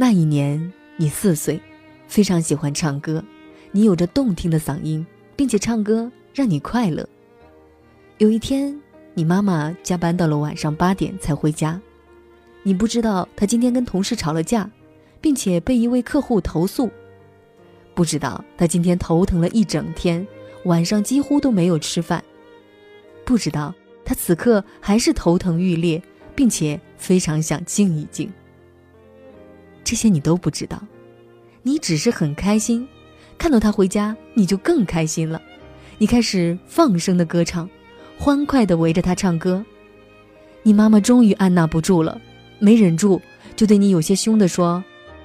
那一年你四岁，非常喜欢唱歌，你有着动听的嗓音，并且唱歌让你快乐。有一天，你妈妈加班到了晚上八点才回家，你不知道她今天跟同事吵了架，并且被一位客户投诉，不知道她今天头疼了一整天，晚上几乎都没有吃饭，不知道她此刻还是头疼欲裂，并且非常想静一静。这些你都不知道，你只是很开心，看到他回家你就更开心了，你开始放声的歌唱，欢快的围着他唱歌。你妈妈终于按捺不住了，没忍住，就对你有些凶的说：“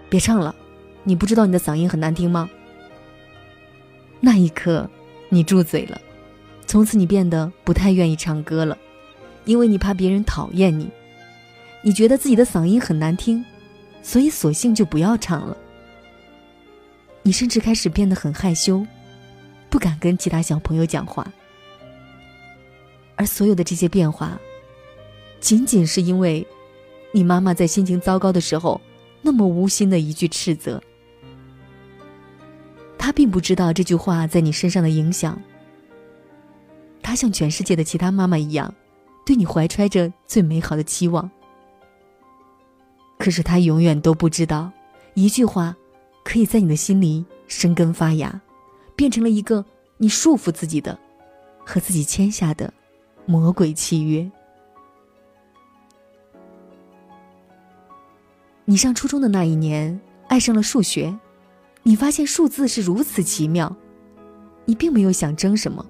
别唱了，你不知道你的嗓音很难听吗？”那一刻，你住嘴了，从此你变得不太愿意唱歌了，因为你怕别人讨厌你，你觉得自己的嗓音很难听。所以，索性就不要唱了。你甚至开始变得很害羞，不敢跟其他小朋友讲话。而所有的这些变化，仅仅是因为你妈妈在心情糟糕的时候，那么无心的一句斥责。她并不知道这句话在你身上的影响。她像全世界的其他妈妈一样，对你怀揣着最美好的期望。可是他永远都不知道，一句话，可以在你的心里生根发芽，变成了一个你束缚自己的，和自己签下的魔鬼契约。你上初中的那一年，爱上了数学，你发现数字是如此奇妙，你并没有想争什么，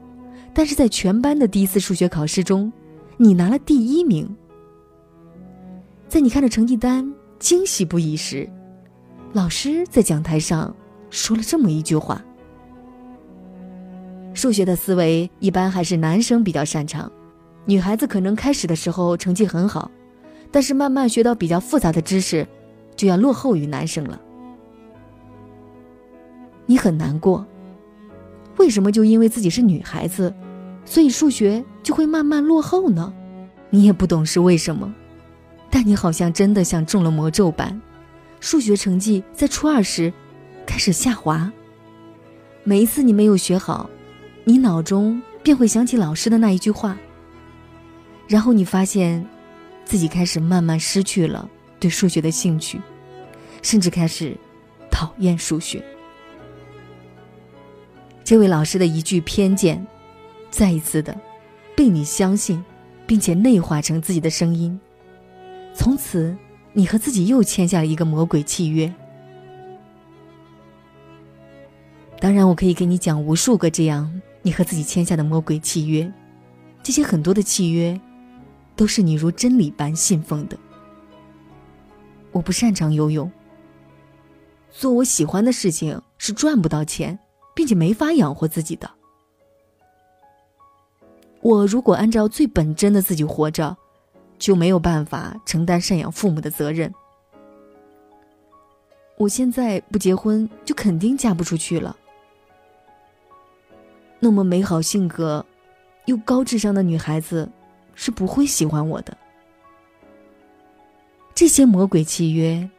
但是在全班的第一次数学考试中，你拿了第一名。在你看着成绩单。惊喜不已时，老师在讲台上说了这么一句话：“数学的思维一般还是男生比较擅长，女孩子可能开始的时候成绩很好，但是慢慢学到比较复杂的知识，就要落后于男生了。”你很难过，为什么就因为自己是女孩子，所以数学就会慢慢落后呢？你也不懂是为什么。但你好像真的像中了魔咒般，数学成绩在初二时开始下滑。每一次你没有学好，你脑中便会想起老师的那一句话。然后你发现，自己开始慢慢失去了对数学的兴趣，甚至开始讨厌数学。这位老师的一句偏见，再一次的被你相信，并且内化成自己的声音。从此，你和自己又签下了一个魔鬼契约。当然，我可以给你讲无数个这样你和自己签下的魔鬼契约，这些很多的契约，都是你如真理般信奉的。我不擅长游泳，做我喜欢的事情是赚不到钱，并且没法养活自己的。我如果按照最本真的自己活着。就没有办法承担赡养父母的责任。我现在不结婚，就肯定嫁不出去了。那么美好性格又高智商的女孩子，是不会喜欢我的。这些魔鬼契约，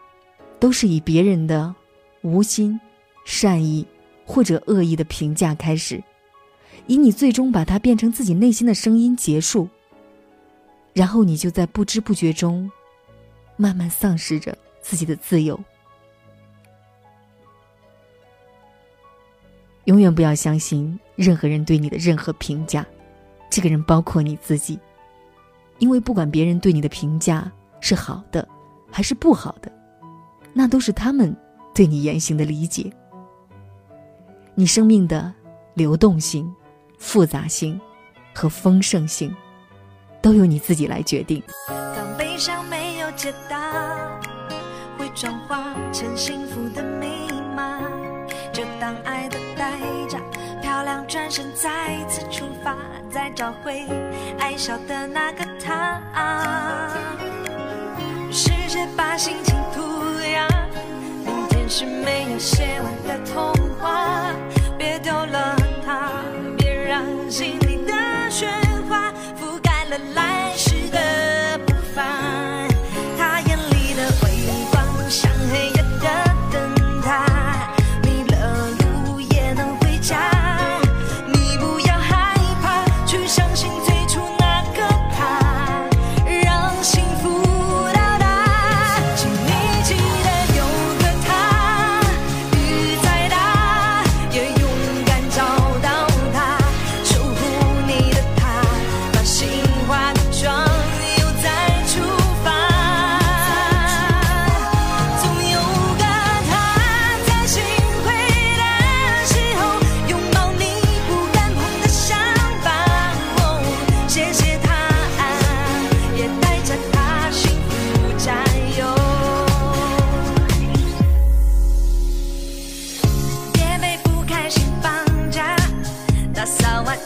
都是以别人的无心、善意或者恶意的评价开始，以你最终把它变成自己内心的声音结束。然后你就在不知不觉中，慢慢丧失着自己的自由。永远不要相信任何人对你的任何评价，这个人包括你自己，因为不管别人对你的评价是好的还是不好的，那都是他们对你言行的理解。你生命的流动性、复杂性和丰盛性。都由你自己来决定。当悲伤没有解答，会转化成幸福的密码。就当爱的代价，漂亮转身再次出发，再找回爱笑的那个他。试着把心情涂鸦，明天是没有写完的童话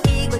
y